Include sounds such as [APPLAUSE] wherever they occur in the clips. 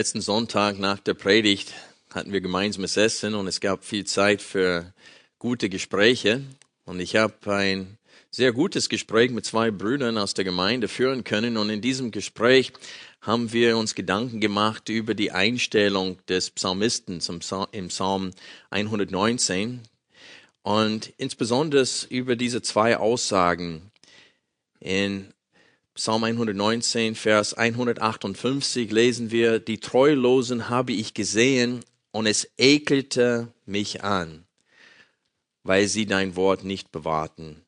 Letzten Sonntag nach der Predigt hatten wir gemeinsames Essen und es gab viel Zeit für gute Gespräche. Und ich habe ein sehr gutes Gespräch mit zwei Brüdern aus der Gemeinde führen können. Und in diesem Gespräch haben wir uns Gedanken gemacht über die Einstellung des Psalmisten im Psalm 119 und insbesondere über diese zwei Aussagen in Psalm 119, Vers 158 lesen wir, die Treulosen habe ich gesehen und es ekelte mich an, weil sie dein Wort nicht bewahrten.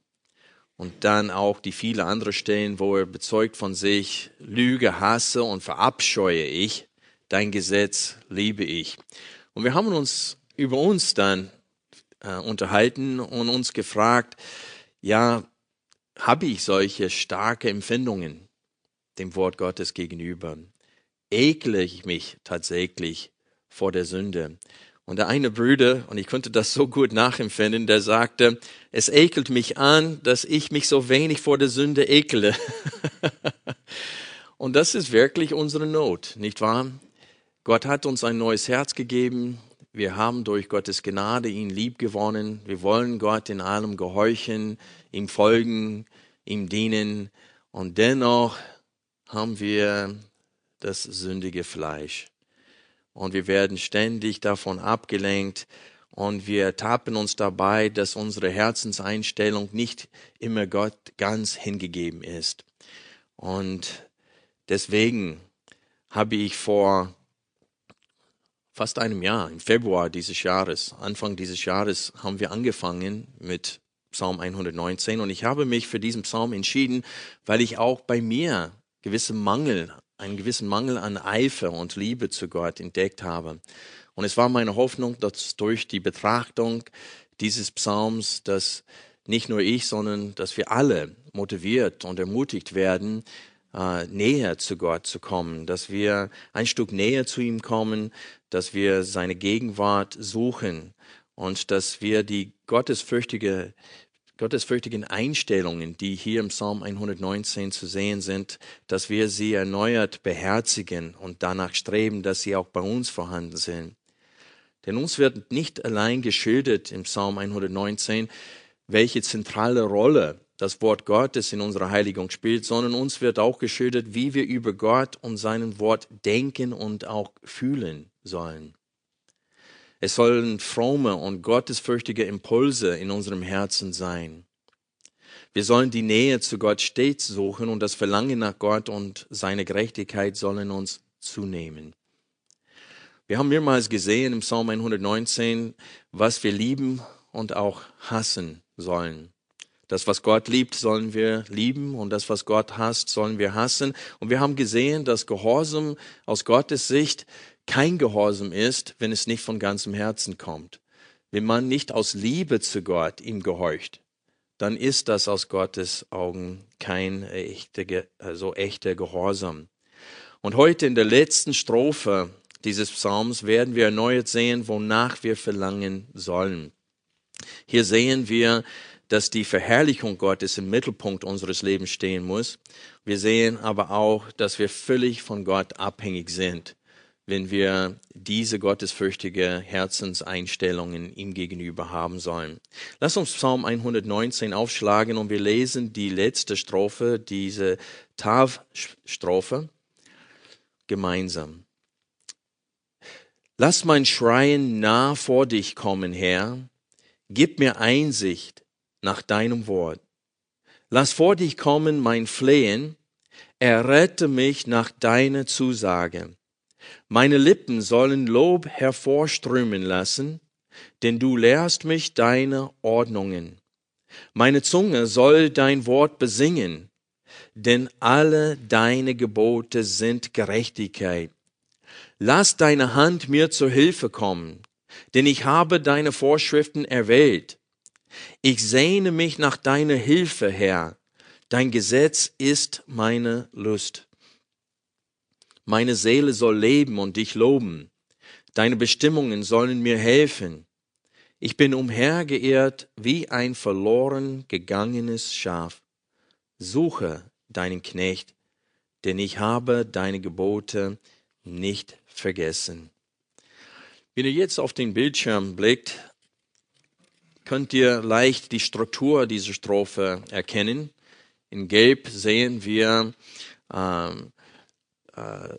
Und dann auch die viele andere Stellen, wo er bezeugt von sich, Lüge hasse und verabscheue ich, dein Gesetz liebe ich. Und wir haben uns über uns dann äh, unterhalten und uns gefragt, ja, habe ich solche starke Empfindungen dem Wort Gottes gegenüber? Ekle ich mich tatsächlich vor der Sünde? Und der eine Bruder, und ich konnte das so gut nachempfinden, der sagte, es ekelt mich an, dass ich mich so wenig vor der Sünde ekele. [LAUGHS] und das ist wirklich unsere Not, nicht wahr? Gott hat uns ein neues Herz gegeben. Wir haben durch Gottes Gnade ihn lieb gewonnen. Wir wollen Gott in allem gehorchen, ihm folgen, ihm dienen. Und dennoch haben wir das sündige Fleisch. Und wir werden ständig davon abgelenkt und wir tappen uns dabei, dass unsere Herzenseinstellung nicht immer Gott ganz hingegeben ist. Und deswegen habe ich vor fast einem Jahr, im Februar dieses Jahres, Anfang dieses Jahres, haben wir angefangen mit Psalm 119 und ich habe mich für diesen Psalm entschieden, weil ich auch bei mir gewisse Mangel, einen gewissen Mangel an Eifer und Liebe zu Gott entdeckt habe. Und es war meine Hoffnung, dass durch die Betrachtung dieses Psalms, dass nicht nur ich, sondern dass wir alle motiviert und ermutigt werden, äh, näher zu Gott zu kommen, dass wir ein Stück näher zu ihm kommen, dass wir seine Gegenwart suchen und dass wir die gottesfürchtige, gottesfürchtigen Einstellungen, die hier im Psalm 119 zu sehen sind, dass wir sie erneuert beherzigen und danach streben, dass sie auch bei uns vorhanden sind. Denn uns wird nicht allein geschildert im Psalm 119, welche zentrale Rolle das Wort Gottes in unserer Heiligung spielt, sondern uns wird auch geschildert, wie wir über Gott und seinen Wort denken und auch fühlen sollen. Es sollen fromme und gottesfürchtige Impulse in unserem Herzen sein. Wir sollen die Nähe zu Gott stets suchen und das Verlangen nach Gott und seine Gerechtigkeit sollen uns zunehmen. Wir haben mehrmals gesehen im Psalm 119, was wir lieben und auch hassen sollen. Das, was Gott liebt, sollen wir lieben und das, was Gott hasst, sollen wir hassen. Und wir haben gesehen, dass Gehorsam aus Gottes Sicht kein Gehorsam ist, wenn es nicht von ganzem Herzen kommt. Wenn man nicht aus Liebe zu Gott ihm gehorcht, dann ist das aus Gottes Augen kein echter, also echter Gehorsam. Und heute in der letzten Strophe dieses Psalms werden wir erneut sehen, wonach wir verlangen sollen. Hier sehen wir, dass die Verherrlichung Gottes im Mittelpunkt unseres Lebens stehen muss. Wir sehen aber auch, dass wir völlig von Gott abhängig sind wenn wir diese gottesfürchtige Herzenseinstellungen ihm gegenüber haben sollen. Lass uns Psalm 119 aufschlagen und wir lesen die letzte Strophe, diese Tav-Strophe, gemeinsam. Lass mein Schreien nah vor dich kommen, Herr. Gib mir Einsicht nach deinem Wort. Lass vor dich kommen mein Flehen. Errette mich nach deiner Zusage. Meine Lippen sollen Lob hervorströmen lassen, denn du lehrst mich deine Ordnungen. Meine Zunge soll dein Wort besingen, denn alle deine Gebote sind Gerechtigkeit. Lass deine Hand mir zur Hilfe kommen, denn ich habe deine Vorschriften erwählt. Ich sehne mich nach deiner Hilfe, Herr. Dein Gesetz ist meine Lust. Meine Seele soll leben und dich loben. Deine Bestimmungen sollen mir helfen. Ich bin umhergeirrt wie ein verloren gegangenes Schaf. Suche deinen Knecht, denn ich habe deine Gebote nicht vergessen. Wenn ihr jetzt auf den Bildschirm blickt, könnt ihr leicht die Struktur dieser Strophe erkennen. In Gelb sehen wir ähm, äh,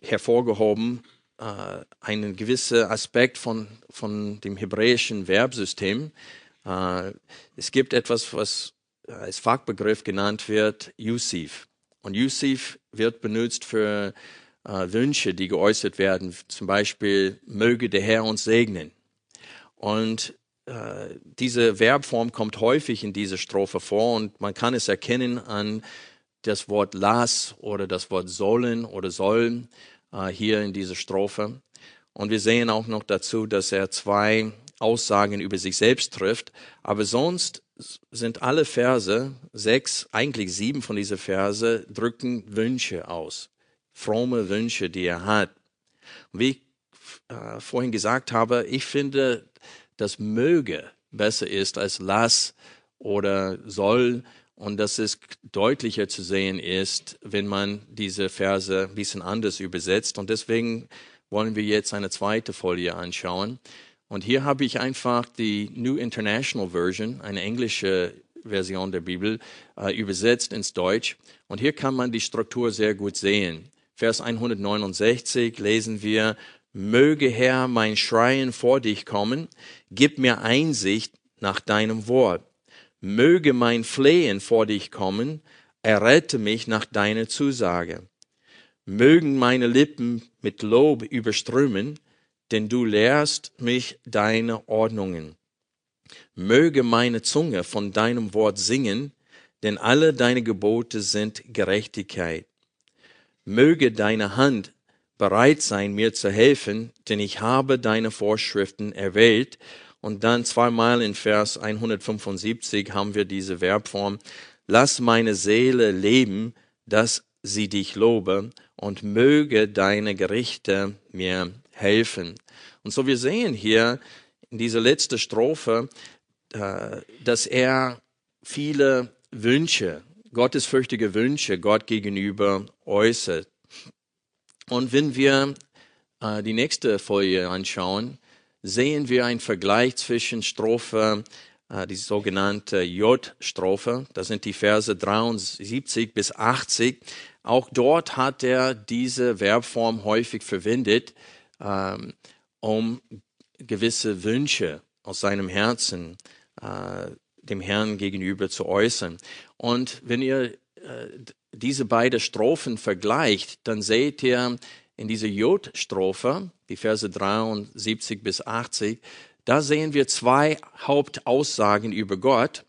hervorgehoben äh, einen gewissen Aspekt von, von dem hebräischen Verbsystem. Äh, es gibt etwas, was als Fachbegriff genannt wird, Yusif. Und Yusif wird benutzt für äh, Wünsche, die geäußert werden. Zum Beispiel, möge der Herr uns segnen. Und äh, diese Verbform kommt häufig in dieser Strophe vor und man kann es erkennen an das Wort las oder das Wort sollen oder sollen äh, hier in dieser Strophe. Und wir sehen auch noch dazu, dass er zwei Aussagen über sich selbst trifft. Aber sonst sind alle Verse, sechs, eigentlich sieben von diesen Verse, drücken Wünsche aus. Fromme Wünsche, die er hat. wie ich äh, vorhin gesagt habe, ich finde, dass möge besser ist als lass oder soll und dass es deutlicher zu sehen ist, wenn man diese Verse ein bisschen anders übersetzt. Und deswegen wollen wir jetzt eine zweite Folie anschauen. Und hier habe ich einfach die New International Version, eine englische Version der Bibel, äh, übersetzt ins Deutsch. Und hier kann man die Struktur sehr gut sehen. Vers 169 lesen wir, Möge Herr mein Schreien vor dich kommen, gib mir Einsicht nach deinem Wort möge mein Flehen vor dich kommen, errette mich nach deiner Zusage. Mögen meine Lippen mit Lob überströmen, denn du lehrst mich deine Ordnungen. Möge meine Zunge von deinem Wort singen, denn alle deine Gebote sind Gerechtigkeit. Möge deine Hand bereit sein, mir zu helfen, denn ich habe deine Vorschriften erwählt und dann zweimal in Vers 175 haben wir diese Verbform. Lass meine Seele leben, dass sie dich lobe und möge deine Gerichte mir helfen. Und so wir sehen hier in dieser letzten Strophe, äh, dass er viele Wünsche, gottesfürchtige Wünsche Gott gegenüber äußert. Und wenn wir äh, die nächste Folie anschauen, sehen wir einen Vergleich zwischen Strophe, äh, die sogenannte J-Strophe, das sind die Verse 73 bis 80. Auch dort hat er diese Verbform häufig verwendet, ähm, um gewisse Wünsche aus seinem Herzen äh, dem Herrn gegenüber zu äußern. Und wenn ihr äh, diese beiden Strophen vergleicht, dann seht ihr in dieser J-Strophe, die Verse 73 bis 80, da sehen wir zwei Hauptaussagen über Gott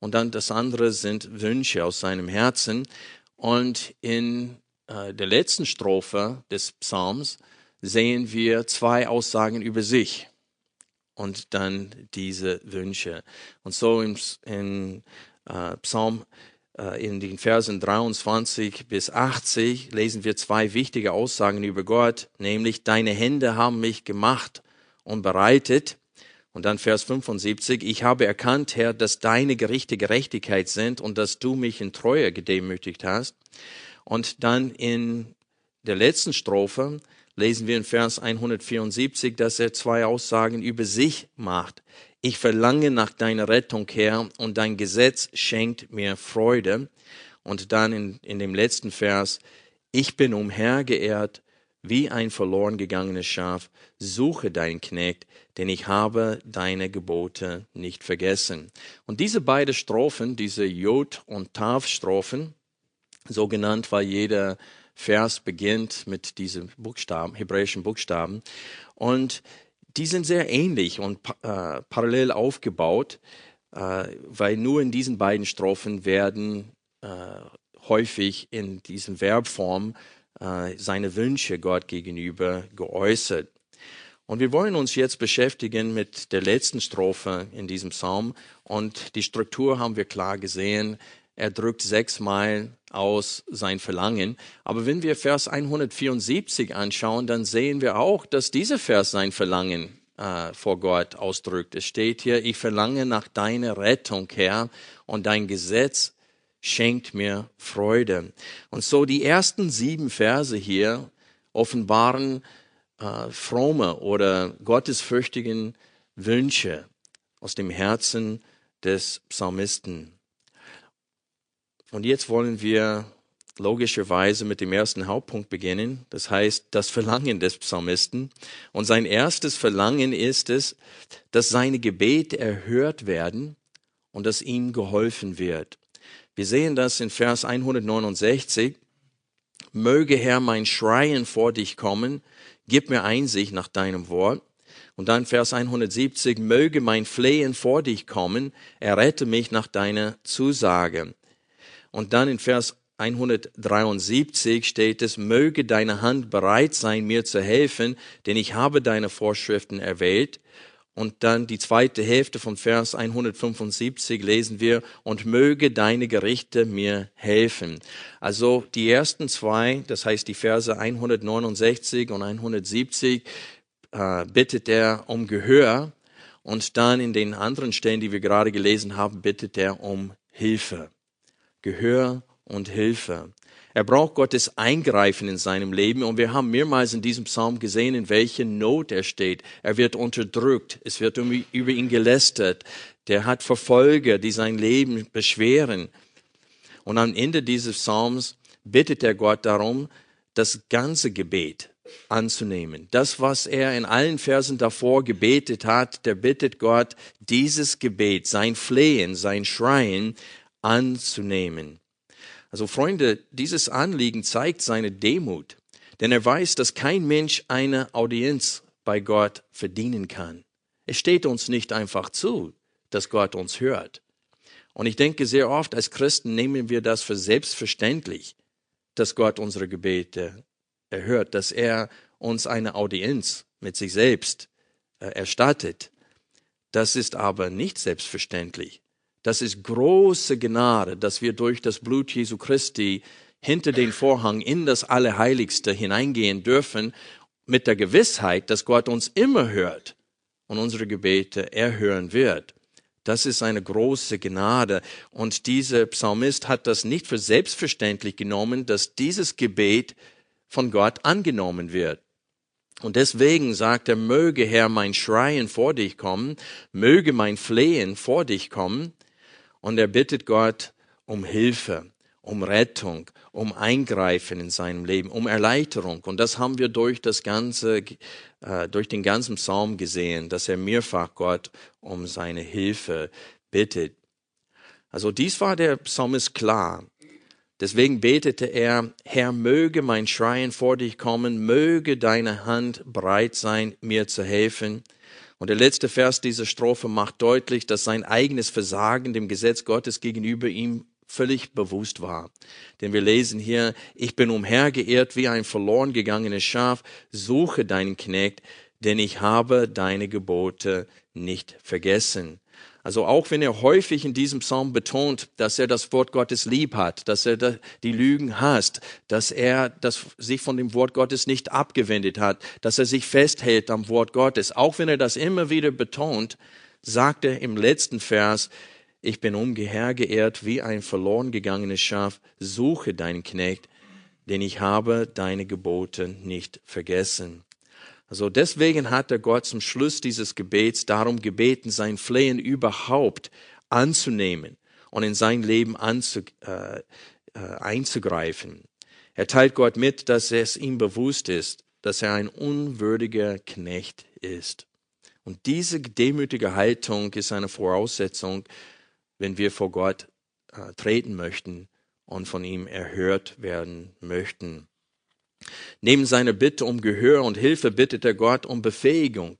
und dann das andere sind Wünsche aus seinem Herzen. Und in äh, der letzten Strophe des Psalms sehen wir zwei Aussagen über sich und dann diese Wünsche. Und so im, in äh, Psalm in den Versen 23 bis 80 lesen wir zwei wichtige Aussagen über Gott, nämlich deine Hände haben mich gemacht und bereitet. Und dann Vers 75, ich habe erkannt, Herr, dass deine Gerichte Gerechtigkeit sind und dass du mich in Treue gedemütigt hast. Und dann in der letzten Strophe lesen wir in Vers 174, dass er zwei Aussagen über sich macht. Ich verlange nach deiner Rettung, Herr, und dein Gesetz schenkt mir Freude. Und dann in, in dem letzten Vers, ich bin umhergeehrt wie ein verloren gegangenes Schaf, suche deinen Knecht, denn ich habe deine Gebote nicht vergessen. Und diese beiden Strophen, diese Jod- und Tav-Strophen, so genannt, weil jeder Vers beginnt mit diesen Buchstaben, hebräischen Buchstaben. Und die sind sehr ähnlich und äh, parallel aufgebaut, äh, weil nur in diesen beiden Strophen werden äh, häufig in diesen Verbform äh, seine Wünsche Gott gegenüber geäußert. Und wir wollen uns jetzt beschäftigen mit der letzten Strophe in diesem Psalm. Und die Struktur haben wir klar gesehen. Er drückt sechsmal aus sein Verlangen. Aber wenn wir Vers 174 anschauen, dann sehen wir auch, dass dieser Vers sein Verlangen äh, vor Gott ausdrückt. Es steht hier, ich verlange nach deiner Rettung, Herr, und dein Gesetz schenkt mir Freude. Und so die ersten sieben Verse hier offenbaren äh, fromme oder gottesfürchtigen Wünsche aus dem Herzen des Psalmisten. Und jetzt wollen wir logischerweise mit dem ersten Hauptpunkt beginnen, das heißt das Verlangen des Psalmisten. Und sein erstes Verlangen ist es, dass seine Gebete erhört werden und dass ihm geholfen wird. Wir sehen das in Vers 169. Möge Herr mein Schreien vor dich kommen, gib mir Einsicht nach deinem Wort. Und dann Vers 170, möge mein Flehen vor dich kommen, errette mich nach deiner Zusage. Und dann in Vers 173 steht es, möge deine Hand bereit sein, mir zu helfen, denn ich habe deine Vorschriften erwählt. Und dann die zweite Hälfte von Vers 175 lesen wir, und möge deine Gerichte mir helfen. Also die ersten zwei, das heißt die Verse 169 und 170, äh, bittet er um Gehör. Und dann in den anderen Stellen, die wir gerade gelesen haben, bittet er um Hilfe. Gehör und Hilfe. Er braucht Gottes Eingreifen in seinem Leben und wir haben mehrmals in diesem Psalm gesehen, in welcher Not er steht. Er wird unterdrückt, es wird über ihn gelästert, der hat Verfolger, die sein Leben beschweren. Und am Ende dieses Psalms bittet er Gott darum, das ganze Gebet anzunehmen. Das, was er in allen Versen davor gebetet hat, der bittet Gott, dieses Gebet, sein Flehen, sein Schreien anzunehmen. Also Freunde, dieses Anliegen zeigt seine Demut, denn er weiß, dass kein Mensch eine Audienz bei Gott verdienen kann. Es steht uns nicht einfach zu, dass Gott uns hört. Und ich denke, sehr oft als Christen nehmen wir das für selbstverständlich, dass Gott unsere Gebete erhört, dass er uns eine Audienz mit sich selbst äh, erstattet. Das ist aber nicht selbstverständlich. Das ist große Gnade, dass wir durch das Blut Jesu Christi hinter den Vorhang in das Allerheiligste hineingehen dürfen, mit der Gewissheit, dass Gott uns immer hört und unsere Gebete erhören wird. Das ist eine große Gnade. Und dieser Psalmist hat das nicht für selbstverständlich genommen, dass dieses Gebet von Gott angenommen wird. Und deswegen sagt er, möge Herr mein Schreien vor dich kommen, möge mein Flehen vor dich kommen. Und er bittet Gott um Hilfe, um Rettung, um Eingreifen in seinem Leben, um Erleichterung. Und das haben wir durch das ganze, äh, durch den ganzen Psalm gesehen, dass er mehrfach Gott um seine Hilfe bittet. Also dies war der Psalmist klar. Deswegen betete er, Herr, möge mein Schreien vor dich kommen, möge deine Hand bereit sein, mir zu helfen. Und der letzte Vers dieser Strophe macht deutlich, dass sein eigenes Versagen dem Gesetz Gottes gegenüber ihm völlig bewusst war. Denn wir lesen hier, ich bin umhergeirrt wie ein verloren gegangenes Schaf, suche deinen Knecht, denn ich habe deine Gebote nicht vergessen. Also auch wenn er häufig in diesem Psalm betont, dass er das Wort Gottes lieb hat, dass er die Lügen hasst, dass er das, sich von dem Wort Gottes nicht abgewendet hat, dass er sich festhält am Wort Gottes, auch wenn er das immer wieder betont, sagt er im letzten Vers, ich bin umhergeehrt wie ein verloren gegangenes Schaf, suche deinen Knecht, denn ich habe deine Gebote nicht vergessen. Also deswegen hat der Gott zum Schluss dieses Gebets darum gebeten, sein Flehen überhaupt anzunehmen und in sein Leben anzu, äh, äh, einzugreifen. Er teilt Gott mit, dass es ihm bewusst ist, dass er ein unwürdiger Knecht ist. Und diese demütige Haltung ist eine Voraussetzung, wenn wir vor Gott äh, treten möchten und von ihm erhört werden möchten. Neben seiner Bitte um Gehör und Hilfe bittet er Gott um Befähigung.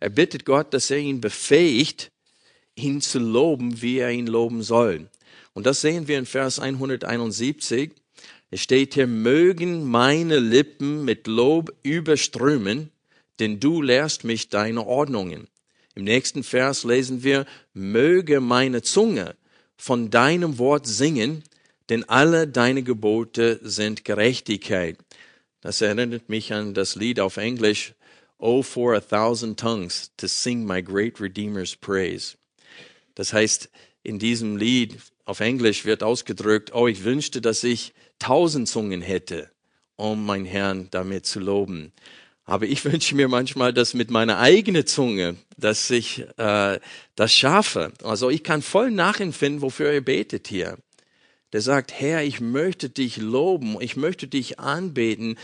Er bittet Gott, dass er ihn befähigt, ihn zu loben, wie er ihn loben soll. Und das sehen wir in Vers 171. Es steht hier, mögen meine Lippen mit Lob überströmen, denn du lehrst mich deine Ordnungen. Im nächsten Vers lesen wir, möge meine Zunge von deinem Wort singen, denn alle deine Gebote sind Gerechtigkeit. Das erinnert mich an das Lied auf Englisch, Oh, for a thousand tongues to sing my great Redeemer's praise. Das heißt, in diesem Lied auf Englisch wird ausgedrückt, oh, ich wünschte, dass ich tausend Zungen hätte, um meinen Herrn damit zu loben. Aber ich [LAUGHS] wünsche mir manchmal, dass mit meiner eigenen Zunge, dass ich äh, das schaffe. Also ich kann voll nachempfinden, wofür ihr betet hier. Der sagt, Herr, ich möchte dich loben, ich möchte dich anbeten,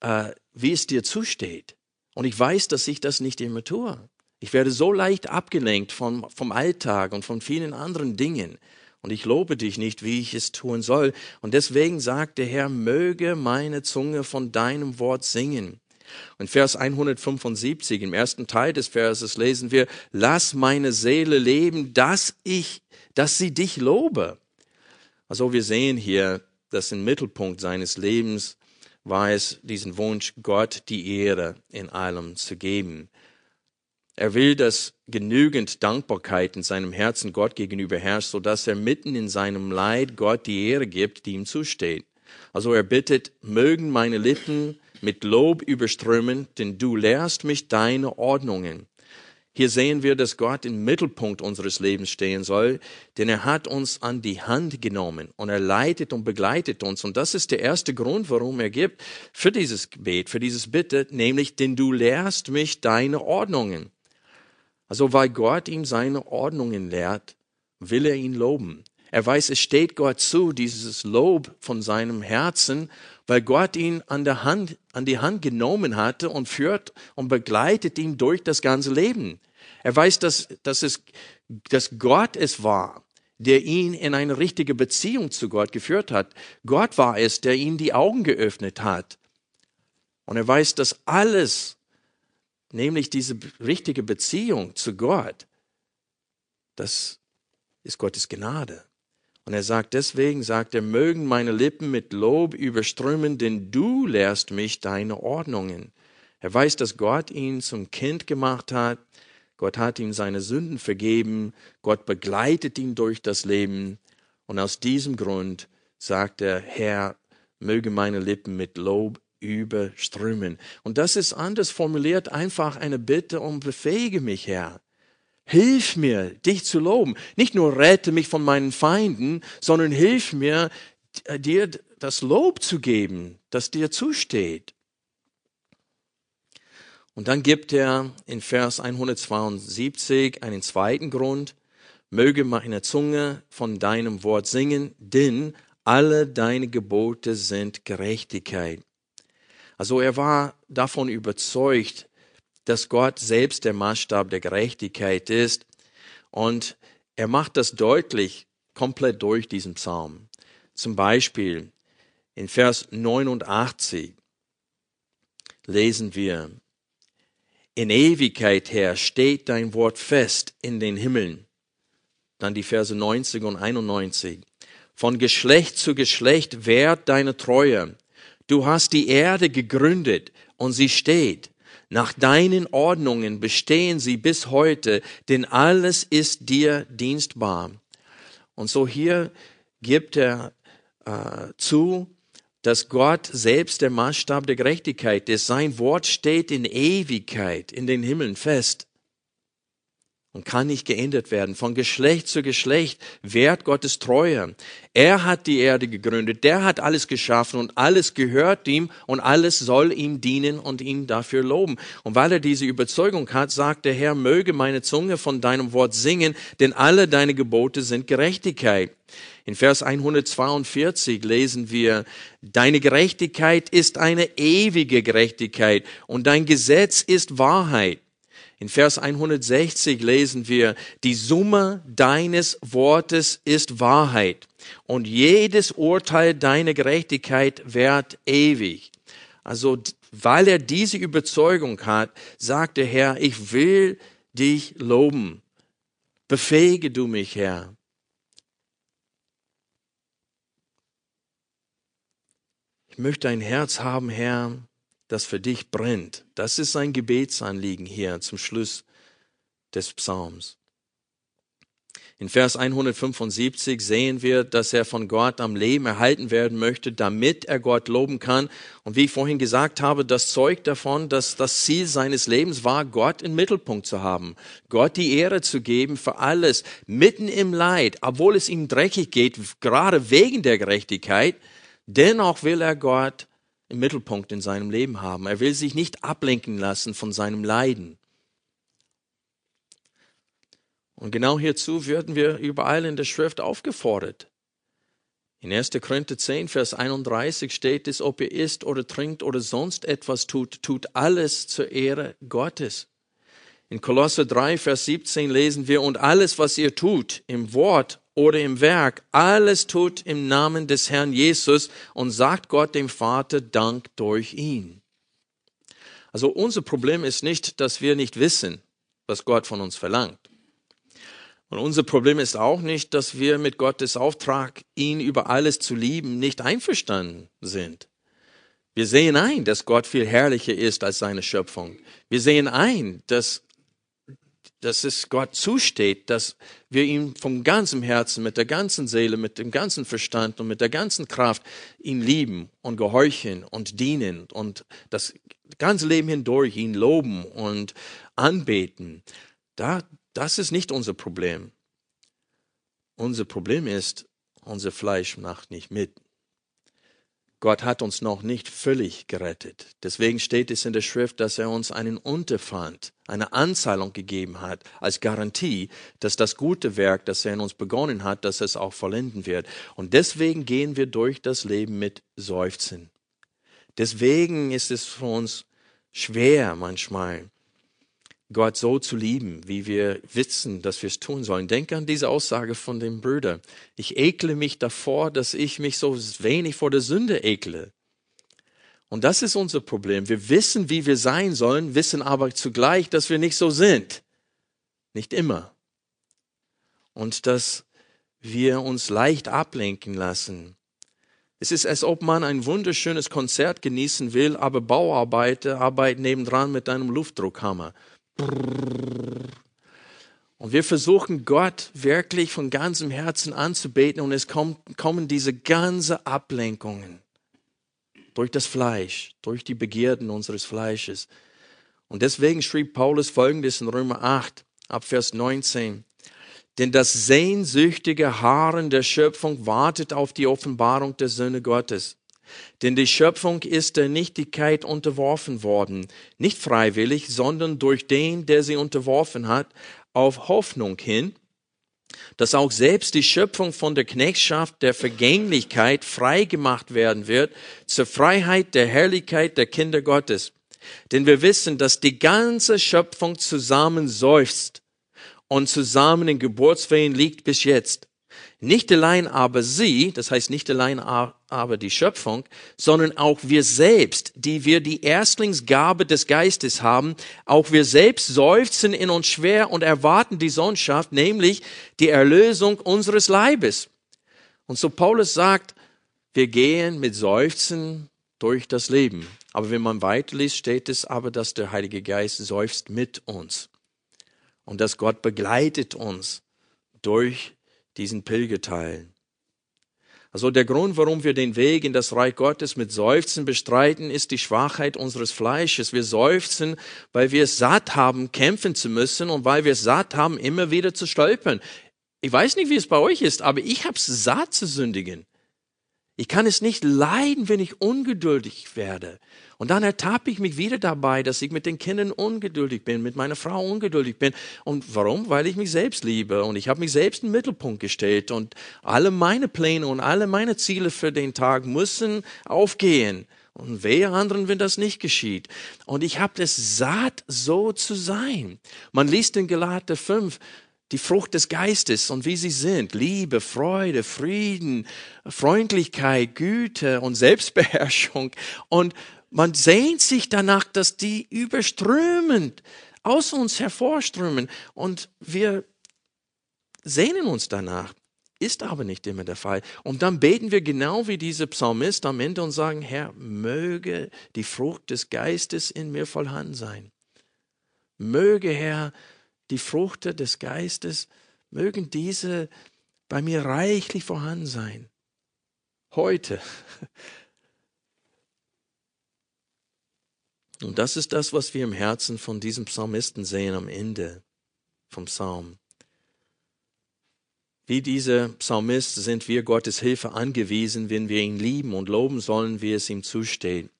äh, wie es dir zusteht. Und ich weiß, dass ich das nicht immer tue. Ich werde so leicht abgelenkt vom, vom Alltag und von vielen anderen Dingen. Und ich lobe dich nicht, wie ich es tun soll. Und deswegen sagt der Herr, möge meine Zunge von deinem Wort singen. Und Vers 175, im ersten Teil des Verses lesen wir, lass meine Seele leben, dass ich, dass sie dich lobe. Also wir sehen hier, dass im Mittelpunkt seines Lebens war es diesen Wunsch, Gott die Ehre in allem zu geben. Er will, dass genügend Dankbarkeit in seinem Herzen Gott gegenüber herrscht, so dass er mitten in seinem Leid Gott die Ehre gibt, die ihm zusteht. Also er bittet, mögen meine Lippen mit Lob überströmen, denn du lehrst mich deine Ordnungen. Hier sehen wir, dass Gott im Mittelpunkt unseres Lebens stehen soll, denn er hat uns an die Hand genommen und er leitet und begleitet uns. Und das ist der erste Grund, warum er gibt für dieses Gebet, für dieses Bitte, nämlich, denn du lehrst mich deine Ordnungen. Also weil Gott ihm seine Ordnungen lehrt, will er ihn loben. Er weiß, es steht Gott zu, dieses Lob von seinem Herzen, weil Gott ihn an der Hand, an die Hand genommen hatte und führt und begleitet ihn durch das ganze Leben. Er weiß, dass, dass es, dass Gott es war, der ihn in eine richtige Beziehung zu Gott geführt hat. Gott war es, der ihm die Augen geöffnet hat. Und er weiß, dass alles, nämlich diese richtige Beziehung zu Gott, das ist Gottes Gnade. Und er sagt, deswegen sagt er, mögen meine Lippen mit Lob überströmen, denn du lehrst mich deine Ordnungen. Er weiß, dass Gott ihn zum Kind gemacht hat. Gott hat ihm seine Sünden vergeben. Gott begleitet ihn durch das Leben. Und aus diesem Grund sagt er, Herr, möge meine Lippen mit Lob überströmen. Und das ist anders formuliert, einfach eine Bitte um befähige mich, Herr. Hilf mir, dich zu loben. Nicht nur rette mich von meinen Feinden, sondern hilf mir, dir das Lob zu geben, das dir zusteht. Und dann gibt er in Vers 172 einen zweiten Grund. Möge meine Zunge von deinem Wort singen, denn alle deine Gebote sind Gerechtigkeit. Also er war davon überzeugt, dass Gott selbst der Maßstab der Gerechtigkeit ist. Und er macht das deutlich komplett durch diesen Psalm. Zum Beispiel in Vers 89 lesen wir, in Ewigkeit her steht dein Wort fest in den Himmeln. Dann die Verse 90 und 91. Von Geschlecht zu Geschlecht währt deine Treue. Du hast die Erde gegründet und sie steht. Nach deinen Ordnungen bestehen sie bis heute, denn alles ist dir dienstbar. Und so hier gibt er äh, zu, dass Gott selbst der Maßstab der Gerechtigkeit ist. Sein Wort steht in Ewigkeit in den Himmeln fest und kann nicht geändert werden. Von Geschlecht zu Geschlecht wehrt Gottes Treue. Er hat die Erde gegründet, der hat alles geschaffen und alles gehört ihm und alles soll ihm dienen und ihn dafür loben. Und weil er diese Überzeugung hat, sagt der Herr, möge meine Zunge von deinem Wort singen, denn alle deine Gebote sind Gerechtigkeit. In Vers 142 lesen wir, deine Gerechtigkeit ist eine ewige Gerechtigkeit und dein Gesetz ist Wahrheit. In Vers 160 lesen wir, die Summe deines Wortes ist Wahrheit und jedes Urteil deiner Gerechtigkeit währt ewig. Also, weil er diese Überzeugung hat, sagt der Herr, ich will dich loben. Befähige du mich, Herr. Ich möchte ein Herz haben, Herr, das für dich brennt. Das ist sein Gebetsanliegen hier zum Schluss des Psalms. In Vers 175 sehen wir, dass er von Gott am Leben erhalten werden möchte, damit er Gott loben kann. Und wie ich vorhin gesagt habe, das zeugt davon, dass das Ziel seines Lebens war, Gott im Mittelpunkt zu haben, Gott die Ehre zu geben für alles, mitten im Leid, obwohl es ihm dreckig geht, gerade wegen der Gerechtigkeit. Dennoch will er Gott im Mittelpunkt in seinem Leben haben. Er will sich nicht ablenken lassen von seinem Leiden. Und genau hierzu werden wir überall in der Schrift aufgefordert. In 1. Korinther 10, Vers 31 steht es, ob ihr isst oder trinkt oder sonst etwas tut, tut alles zur Ehre Gottes. In Kolosse 3, Vers 17 lesen wir, und alles, was ihr tut, im Wort oder im Werk, alles tut im Namen des Herrn Jesus und sagt Gott dem Vater Dank durch ihn. Also unser Problem ist nicht, dass wir nicht wissen, was Gott von uns verlangt. Und unser Problem ist auch nicht, dass wir mit Gottes Auftrag, ihn über alles zu lieben, nicht einverstanden sind. Wir sehen ein, dass Gott viel herrlicher ist als seine Schöpfung. Wir sehen ein, dass, dass es Gott zusteht, dass wir ihm vom ganzen Herzen, mit der ganzen Seele, mit dem ganzen Verstand und mit der ganzen Kraft ihn lieben und gehorchen und dienen und das ganze Leben hindurch ihn loben und anbeten. Da, das ist nicht unser Problem. Unser Problem ist, unser Fleisch macht nicht mit. Gott hat uns noch nicht völlig gerettet. Deswegen steht es in der Schrift, dass er uns einen Unterpfand, eine Anzahlung gegeben hat, als Garantie, dass das gute Werk, das er in uns begonnen hat, dass es auch vollenden wird. Und deswegen gehen wir durch das Leben mit Seufzen. Deswegen ist es für uns schwer manchmal, Gott so zu lieben, wie wir wissen, dass wir es tun sollen. Denke an diese Aussage von dem Bruder. Ich ekle mich davor, dass ich mich so wenig vor der Sünde ekle. Und das ist unser Problem. Wir wissen, wie wir sein sollen, wissen aber zugleich, dass wir nicht so sind. Nicht immer. Und dass wir uns leicht ablenken lassen. Es ist, als ob man ein wunderschönes Konzert genießen will, aber Bauarbeiter arbeiten nebendran mit einem Luftdruckhammer. Und wir versuchen Gott wirklich von ganzem Herzen anzubeten und es kommen diese ganze Ablenkungen durch das Fleisch, durch die Begierden unseres Fleisches. Und deswegen schrieb Paulus folgendes in Römer 8, ab Vers 19. Denn das sehnsüchtige Haaren der Schöpfung wartet auf die Offenbarung der Söhne Gottes. Denn die Schöpfung ist der Nichtigkeit unterworfen worden, nicht freiwillig, sondern durch den, der sie unterworfen hat, auf Hoffnung hin, dass auch selbst die Schöpfung von der Knechtschaft der Vergänglichkeit frei gemacht werden wird zur Freiheit der Herrlichkeit der Kinder Gottes. Denn wir wissen, dass die ganze Schöpfung zusammen seufzt und zusammen in Geburtswehen liegt bis jetzt. Nicht allein aber sie, das heißt nicht allein aber die Schöpfung, sondern auch wir selbst, die wir die Erstlingsgabe des Geistes haben, auch wir selbst seufzen in uns schwer und erwarten die Sohnschaft, nämlich die Erlösung unseres Leibes. Und so Paulus sagt, wir gehen mit Seufzen durch das Leben. Aber wenn man weiterliest, steht es aber, dass der Heilige Geist seufzt mit uns und dass Gott begleitet uns durch diesen Pilgerteil. Also der Grund, warum wir den Weg in das Reich Gottes mit Seufzen bestreiten, ist die Schwachheit unseres Fleisches. Wir seufzen, weil wir es satt haben, kämpfen zu müssen und weil wir es satt haben, immer wieder zu stolpern. Ich weiß nicht, wie es bei euch ist, aber ich habe es satt zu sündigen. Ich kann es nicht leiden, wenn ich ungeduldig werde. Und dann ertappe ich mich wieder dabei, dass ich mit den Kindern ungeduldig bin, mit meiner Frau ungeduldig bin. Und warum? Weil ich mich selbst liebe und ich habe mich selbst in den Mittelpunkt gestellt und alle meine Pläne und alle meine Ziele für den Tag müssen aufgehen. Und wehe anderen, wenn das nicht geschieht. Und ich habe es satt, so zu sein. Man liest in Galater 5, die Frucht des Geistes und wie sie sind. Liebe, Freude, Frieden, Freundlichkeit, Güte und Selbstbeherrschung. Und man sehnt sich danach, dass die überströmend aus uns hervorströmen. Und wir sehnen uns danach. ist aber nicht immer der Fall. Und dann beten wir genau wie diese Psalmist am Ende und sagen, Herr, möge die Frucht des Geistes in mir vorhanden sein. Möge, Herr, die Frucht des Geistes, mögen diese bei mir reichlich vorhanden sein. Heute. [LAUGHS] Und das ist das, was wir im Herzen von diesem Psalmisten sehen am Ende vom Psalm. Wie dieser Psalmist sind wir Gottes Hilfe angewiesen, wenn wir ihn lieben und loben sollen, wie es ihm zusteht.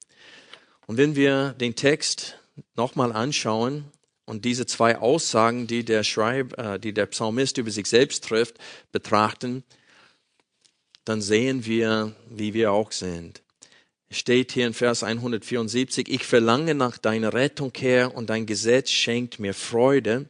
Und wenn wir den Text nochmal anschauen und diese zwei Aussagen, die der Schreib, äh, die der Psalmist über sich selbst trifft, betrachten, dann sehen wir, wie wir auch sind steht hier in Vers 174, ich verlange nach deiner Rettung her und dein Gesetz schenkt mir Freude.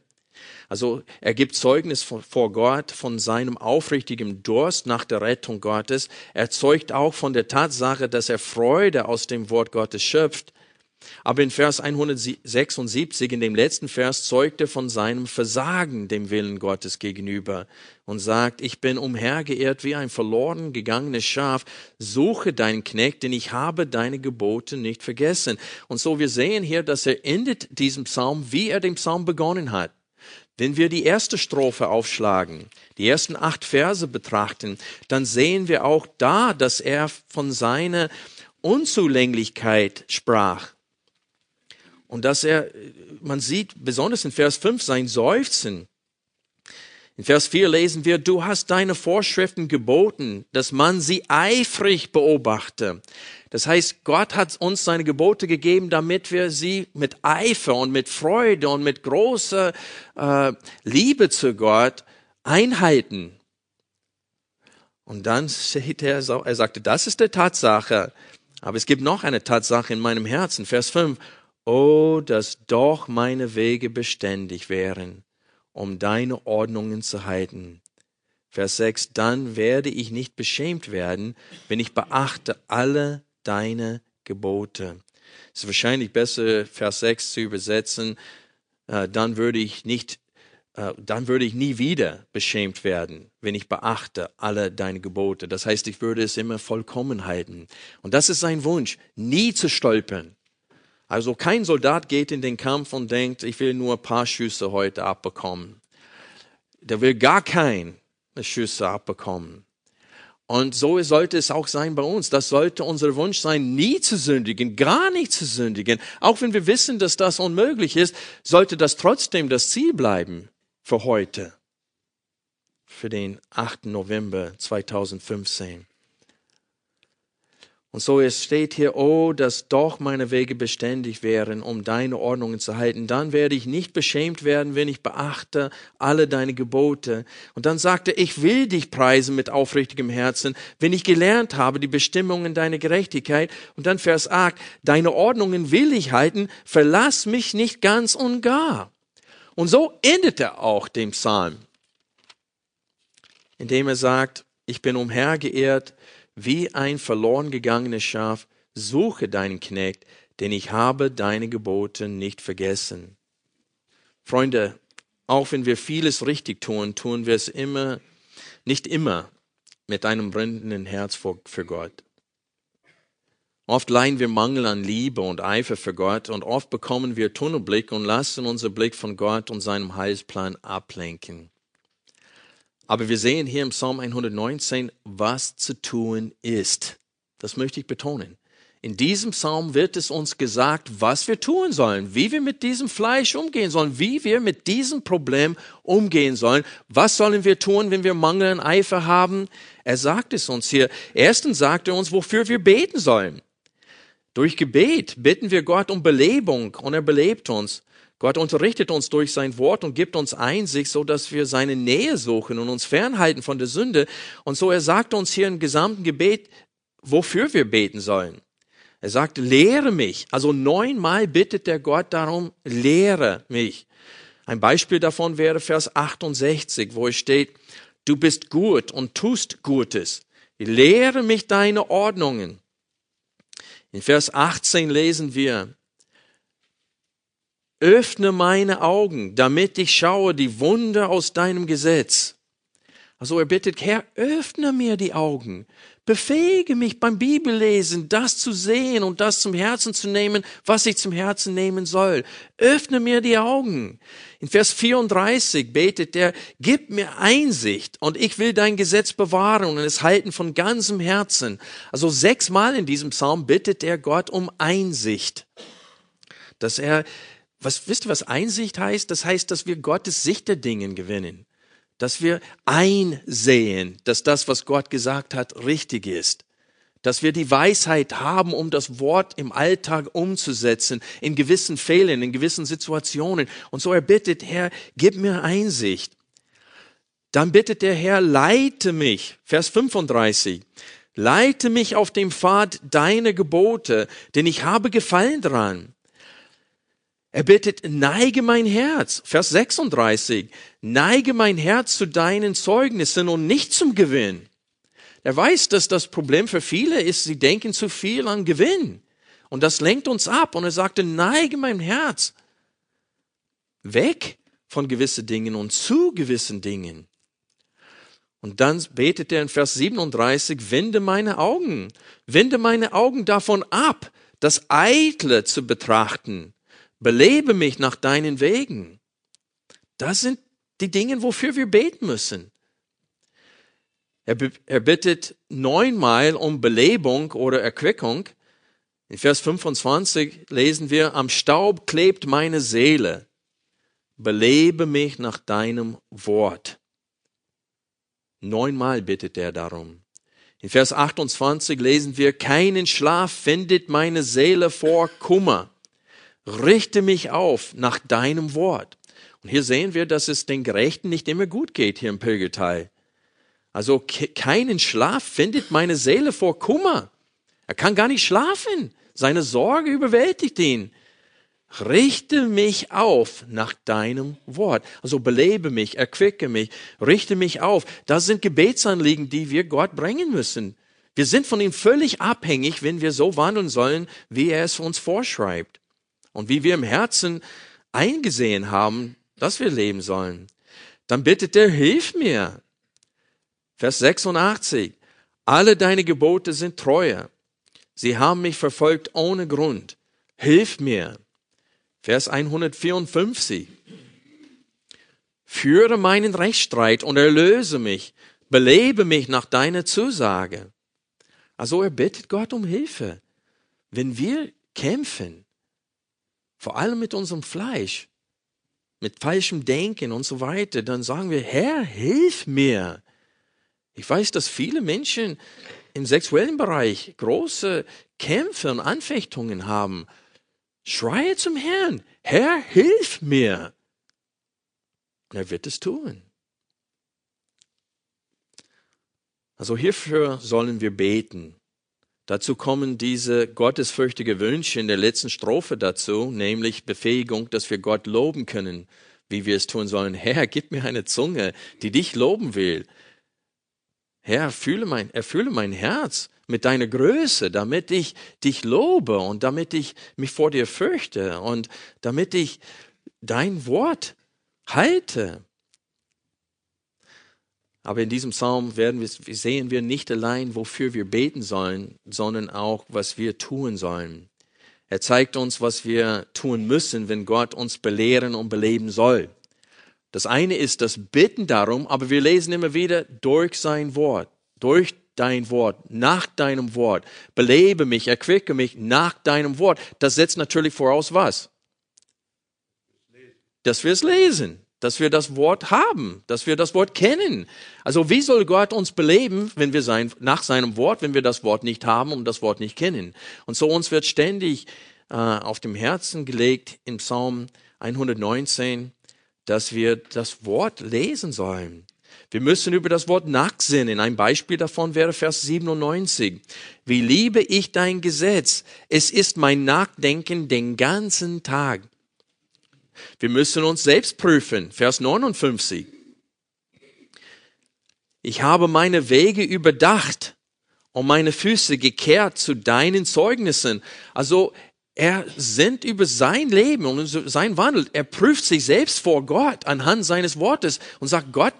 Also er gibt Zeugnis vor Gott von seinem aufrichtigen Durst nach der Rettung Gottes. Er zeugt auch von der Tatsache, dass er Freude aus dem Wort Gottes schöpft. Aber in Vers 176, in dem letzten Vers, zeugt er von seinem Versagen dem Willen Gottes gegenüber und sagt, ich bin umhergeirrt wie ein verloren gegangenes Schaf, suche deinen Knecht, denn ich habe deine Gebote nicht vergessen. Und so wir sehen hier, dass er endet diesen Psalm, wie er den Psalm begonnen hat. Wenn wir die erste Strophe aufschlagen, die ersten acht Verse betrachten, dann sehen wir auch da, dass er von seiner Unzulänglichkeit sprach und dass er, man sieht besonders in Vers 5 sein Seufzen. In Vers 4 lesen wir, du hast deine Vorschriften geboten, dass man sie eifrig beobachte. Das heißt, Gott hat uns seine Gebote gegeben, damit wir sie mit Eifer und mit Freude und mit großer äh, Liebe zu Gott einhalten. Und dann steht er, er sagte, das ist der Tatsache. Aber es gibt noch eine Tatsache in meinem Herzen. Vers 5. Oh, dass doch meine Wege beständig wären, um deine Ordnungen zu halten. Vers 6, dann werde ich nicht beschämt werden, wenn ich beachte alle deine Gebote. Es ist wahrscheinlich besser, Vers 6 zu übersetzen, äh, dann würde ich nicht, äh, dann würde ich nie wieder beschämt werden, wenn ich beachte alle deine Gebote. Das heißt, ich würde es immer vollkommen halten. Und das ist sein Wunsch, nie zu stolpern, also kein Soldat geht in den Kampf und denkt, ich will nur ein paar Schüsse heute abbekommen. Der will gar keine Schüsse abbekommen. Und so sollte es auch sein bei uns. Das sollte unser Wunsch sein, nie zu sündigen, gar nicht zu sündigen. Auch wenn wir wissen, dass das unmöglich ist, sollte das trotzdem das Ziel bleiben für heute, für den 8. November 2015. Und so es steht hier, oh, dass doch meine Wege beständig wären, um deine Ordnungen zu halten. Dann werde ich nicht beschämt werden, wenn ich beachte alle deine Gebote. Und dann sagte, ich will dich preisen mit aufrichtigem Herzen, wenn ich gelernt habe die Bestimmungen deiner Gerechtigkeit. Und dann Vers 8, deine Ordnungen will ich halten, verlass mich nicht ganz und gar. Und so endet er auch den Psalm, indem er sagt, ich bin umhergeehrt, wie ein verloren gegangenes Schaf, suche deinen Knecht, denn ich habe deine Gebote nicht vergessen. Freunde, auch wenn wir vieles richtig tun, tun wir es immer, nicht immer mit einem brennenden Herz für Gott. Oft leiden wir Mangel an Liebe und Eifer für Gott und oft bekommen wir Tunnelblick und lassen unser Blick von Gott und seinem Heilsplan ablenken. Aber wir sehen hier im Psalm 119, was zu tun ist. Das möchte ich betonen. In diesem Psalm wird es uns gesagt, was wir tun sollen, wie wir mit diesem Fleisch umgehen sollen, wie wir mit diesem Problem umgehen sollen. Was sollen wir tun, wenn wir Mangel an Eifer haben? Er sagt es uns hier. Erstens sagt er uns, wofür wir beten sollen. Durch Gebet bitten wir Gott um Belebung und er belebt uns. Gott unterrichtet uns durch sein Wort und gibt uns Einsicht, so dass wir seine Nähe suchen und uns fernhalten von der Sünde. Und so er sagt uns hier im gesamten Gebet, wofür wir beten sollen. Er sagt, lehre mich. Also neunmal bittet der Gott darum, lehre mich. Ein Beispiel davon wäre Vers 68, wo es steht, du bist gut und tust Gutes. Lehre mich deine Ordnungen. In Vers 18 lesen wir, Öffne meine Augen, damit ich schaue die Wunder aus deinem Gesetz. Also er bittet, Herr, öffne mir die Augen, befähige mich beim Bibellesen, das zu sehen und das zum Herzen zu nehmen, was ich zum Herzen nehmen soll. Öffne mir die Augen. In Vers 34 betet er, gib mir Einsicht und ich will dein Gesetz bewahren und es halten von ganzem Herzen. Also sechsmal in diesem Psalm bittet er Gott um Einsicht. Dass er, was, wisst ihr, was Einsicht heißt? Das heißt, dass wir Gottes Sicht der Dinge gewinnen dass wir einsehen, dass das, was Gott gesagt hat, richtig ist. Dass wir die Weisheit haben, um das Wort im Alltag umzusetzen, in gewissen Fällen, in gewissen Situationen. Und so er bittet, Herr, gib mir Einsicht. Dann bittet der Herr, leite mich, Vers 35, leite mich auf dem Pfad deiner Gebote, denn ich habe Gefallen dran. Er bittet, neige mein Herz, Vers 36, neige mein Herz zu deinen Zeugnissen und nicht zum Gewinn. Er weiß, dass das Problem für viele ist, sie denken zu viel an Gewinn. Und das lenkt uns ab. Und er sagte, neige mein Herz weg von gewissen Dingen und zu gewissen Dingen. Und dann betet er in Vers 37, wende meine Augen, wende meine Augen davon ab, das Eitle zu betrachten Belebe mich nach deinen Wegen. Das sind die Dinge, wofür wir beten müssen. Er, er bittet neunmal um Belebung oder Erquickung. In Vers 25 lesen wir, am Staub klebt meine Seele. Belebe mich nach deinem Wort. Neunmal bittet er darum. In Vers 28 lesen wir, keinen Schlaf findet meine Seele vor Kummer richte mich auf nach deinem Wort. Und hier sehen wir, dass es den Gerechten nicht immer gut geht hier im Pilgerteil. Also keinen Schlaf findet meine Seele vor Kummer. Er kann gar nicht schlafen. Seine Sorge überwältigt ihn. Richte mich auf nach deinem Wort. Also belebe mich, erquicke mich, richte mich auf. Das sind Gebetsanliegen, die wir Gott bringen müssen. Wir sind von ihm völlig abhängig, wenn wir so wandeln sollen, wie er es uns vorschreibt und wie wir im Herzen eingesehen haben, dass wir leben sollen, dann bittet er, hilf mir. Vers 86. Alle deine Gebote sind treue. Sie haben mich verfolgt ohne Grund. Hilf mir. Vers 154. Führe meinen Rechtsstreit und erlöse mich. Belebe mich nach deiner Zusage. Also er bittet Gott um Hilfe. Wenn wir kämpfen, vor allem mit unserem Fleisch, mit falschem Denken und so weiter, dann sagen wir, Herr, hilf mir. Ich weiß, dass viele Menschen im sexuellen Bereich große Kämpfe und Anfechtungen haben. Schreie zum Herrn, Herr, hilf mir. Und er wird es tun. Also hierfür sollen wir beten. Dazu kommen diese gottesfürchtige Wünsche in der letzten Strophe dazu, nämlich Befähigung, dass wir Gott loben können, wie wir es tun sollen. Herr, gib mir eine Zunge, die dich loben will. Herr, erfülle mein, erfülle mein Herz mit deiner Größe, damit ich dich lobe und damit ich mich vor dir fürchte und damit ich dein Wort halte. Aber in diesem Psalm werden wir, sehen wir nicht allein, wofür wir beten sollen, sondern auch, was wir tun sollen. Er zeigt uns, was wir tun müssen, wenn Gott uns belehren und beleben soll. Das eine ist das Bitten darum, aber wir lesen immer wieder durch sein Wort, durch dein Wort, nach deinem Wort. Belebe mich, erquicke mich nach deinem Wort. Das setzt natürlich voraus was? Dass wir es lesen dass wir das Wort haben, dass wir das Wort kennen. Also wie soll Gott uns beleben, wenn wir sein, nach seinem Wort, wenn wir das Wort nicht haben und das Wort nicht kennen? Und so uns wird ständig äh, auf dem Herzen gelegt im Psalm 119, dass wir das Wort lesen sollen. Wir müssen über das Wort nachsinnen. Ein Beispiel davon wäre Vers 97. Wie liebe ich dein Gesetz? Es ist mein Nachdenken den ganzen Tag. Wir müssen uns selbst prüfen. Vers 59. Ich habe meine Wege überdacht und meine Füße gekehrt zu deinen Zeugnissen. Also er sinnt über sein Leben und sein Wandel. Er prüft sich selbst vor Gott anhand seines Wortes und sagt, Gott,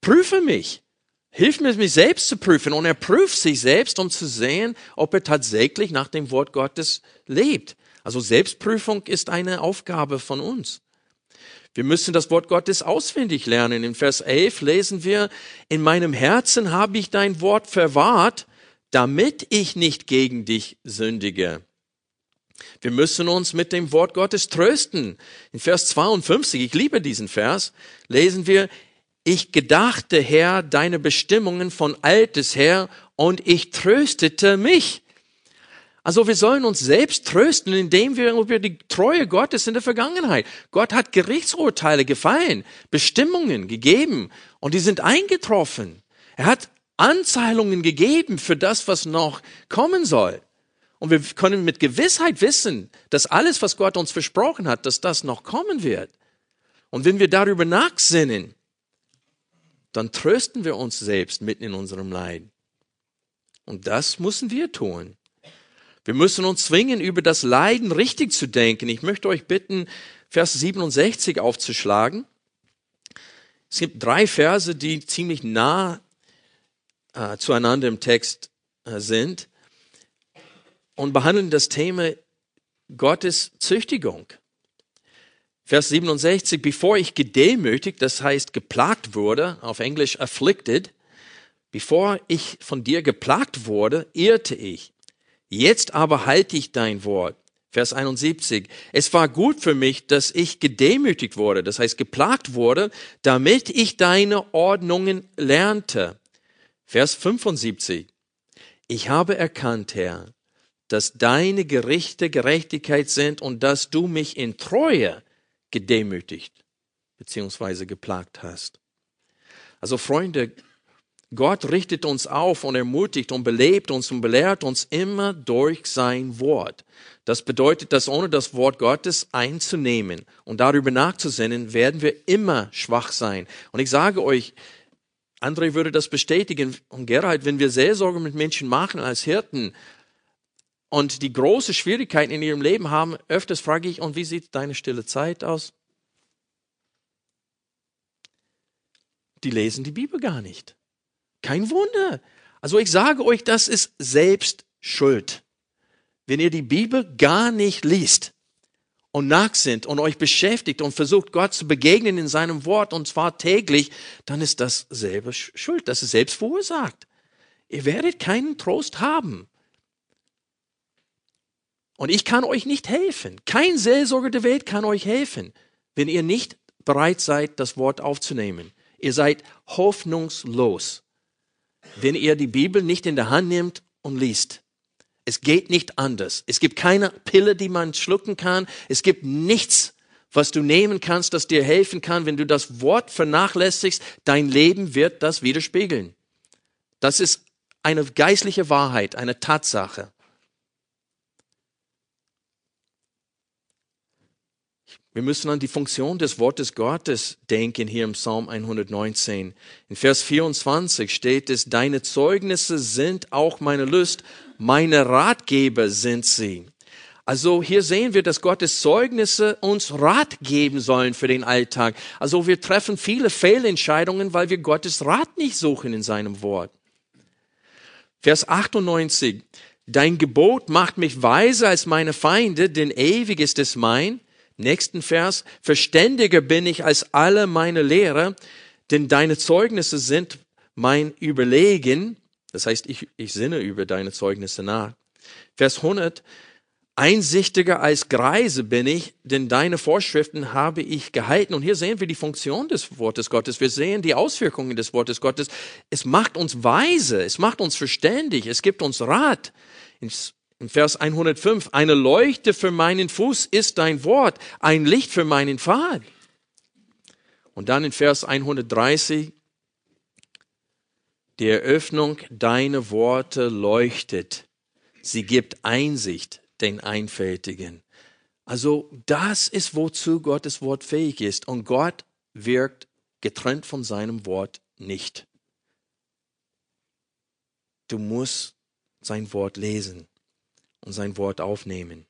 prüfe mich. Hilf mir, mich selbst zu prüfen. Und er prüft sich selbst, um zu sehen, ob er tatsächlich nach dem Wort Gottes lebt. Also Selbstprüfung ist eine Aufgabe von uns. Wir müssen das Wort Gottes auswendig lernen. In Vers 11 lesen wir, in meinem Herzen habe ich dein Wort verwahrt, damit ich nicht gegen dich sündige. Wir müssen uns mit dem Wort Gottes trösten. In Vers 52, ich liebe diesen Vers, lesen wir, ich gedachte, Herr, deine Bestimmungen von altes her und ich tröstete mich. Also wir sollen uns selbst trösten, indem wir über die Treue Gottes in der Vergangenheit. Gott hat Gerichtsurteile gefallen, Bestimmungen gegeben und die sind eingetroffen. Er hat Anzahlungen gegeben für das, was noch kommen soll. Und wir können mit Gewissheit wissen, dass alles, was Gott uns versprochen hat, dass das noch kommen wird. Und wenn wir darüber nachsinnen, dann trösten wir uns selbst mitten in unserem Leid. Und das müssen wir tun. Wir müssen uns zwingen, über das Leiden richtig zu denken. Ich möchte euch bitten, Vers 67 aufzuschlagen. Es gibt drei Verse, die ziemlich nah äh, zueinander im Text äh, sind und behandeln das Thema Gottes Züchtigung. Vers 67, bevor ich gedemütigt, das heißt geplagt wurde, auf Englisch afflicted, bevor ich von dir geplagt wurde, irrte ich. Jetzt aber halte ich dein Wort. Vers 71. Es war gut für mich, dass ich gedemütigt wurde, das heißt geplagt wurde, damit ich deine Ordnungen lernte. Vers 75. Ich habe erkannt, Herr, dass deine Gerichte Gerechtigkeit sind und dass du mich in Treue gedemütigt beziehungsweise geplagt hast. Also Freunde, Gott richtet uns auf und ermutigt und belebt uns und belehrt uns immer durch sein Wort. Das bedeutet, dass ohne das Wort Gottes einzunehmen und darüber nachzusinnen, werden wir immer schwach sein. Und ich sage euch, André würde das bestätigen und Gerhard, wenn wir Seelsorge mit Menschen machen als Hirten und die große Schwierigkeiten in ihrem Leben haben, öfters frage ich, und wie sieht deine stille Zeit aus? Die lesen die Bibel gar nicht. Kein Wunder. Also ich sage euch, das ist selbst Schuld. Wenn ihr die Bibel gar nicht liest und nachsinnt und euch beschäftigt und versucht, Gott zu begegnen in seinem Wort und zwar täglich, dann ist das selber Schuld. Das ist selbst verursacht. Ihr werdet keinen Trost haben. Und ich kann euch nicht helfen. Kein Seelsorger der Welt kann euch helfen, wenn ihr nicht bereit seid, das Wort aufzunehmen. Ihr seid hoffnungslos, wenn ihr die Bibel nicht in der Hand nehmt und liest. Es geht nicht anders. Es gibt keine Pille, die man schlucken kann. Es gibt nichts, was du nehmen kannst, das dir helfen kann. Wenn du das Wort vernachlässigst, dein Leben wird das widerspiegeln. Das ist eine geistliche Wahrheit, eine Tatsache. Wir müssen an die Funktion des Wortes Gottes denken hier im Psalm 119. In Vers 24 steht es, deine Zeugnisse sind auch meine Lust, meine Ratgeber sind sie. Also hier sehen wir, dass Gottes Zeugnisse uns Rat geben sollen für den Alltag. Also wir treffen viele Fehlentscheidungen, weil wir Gottes Rat nicht suchen in seinem Wort. Vers 98. Dein Gebot macht mich weiser als meine Feinde, denn ewig ist es mein. Nächsten Vers. Verständiger bin ich als alle meine Lehrer, denn deine Zeugnisse sind mein Überlegen. Das heißt, ich, ich sinne über deine Zeugnisse nach. Vers 100. Einsichtiger als Greise bin ich, denn deine Vorschriften habe ich gehalten. Und hier sehen wir die Funktion des Wortes Gottes. Wir sehen die Auswirkungen des Wortes Gottes. Es macht uns weise, es macht uns verständig, es gibt uns Rat. In Vers 105, eine Leuchte für meinen Fuß ist dein Wort, ein Licht für meinen Pfad. Und dann in Vers 130, die Eröffnung, deine Worte leuchtet. Sie gibt Einsicht den Einfältigen. Also das ist, wozu Gottes Wort fähig ist. Und Gott wirkt getrennt von seinem Wort nicht. Du musst sein Wort lesen und sein Wort aufnehmen.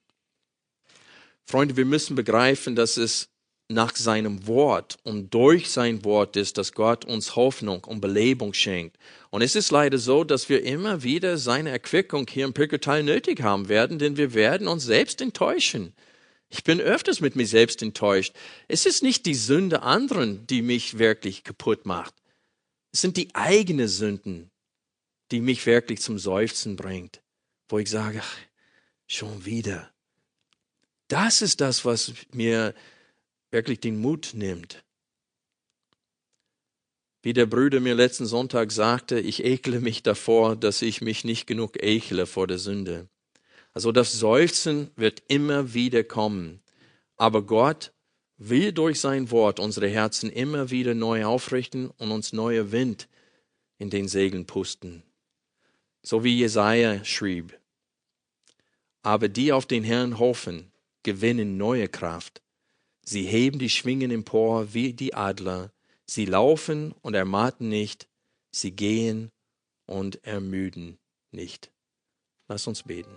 Freunde, wir müssen begreifen, dass es nach seinem Wort und durch sein Wort ist, dass Gott uns Hoffnung und Belebung schenkt. Und es ist leider so, dass wir immer wieder seine Erquickung hier im Pilgertal nötig haben werden, denn wir werden uns selbst enttäuschen. Ich bin öfters mit mir selbst enttäuscht. Es ist nicht die Sünde anderen, die mich wirklich kaputt macht. Es sind die eigenen Sünden, die mich wirklich zum Seufzen bringt, wo ich sage, ach, schon wieder. Das ist das, was mir wirklich den Mut nimmt. Wie der Bruder mir letzten Sonntag sagte, ich ekle mich davor, dass ich mich nicht genug ekle vor der Sünde. Also das Seufzen wird immer wieder kommen. Aber Gott will durch sein Wort unsere Herzen immer wieder neu aufrichten und uns neuer Wind in den Segeln pusten. So wie Jesaja schrieb. Aber die auf den Herrn hoffen, gewinnen neue Kraft. Sie heben die Schwingen empor wie die Adler. Sie laufen und ermatten nicht. Sie gehen und ermüden nicht. Lass uns beten.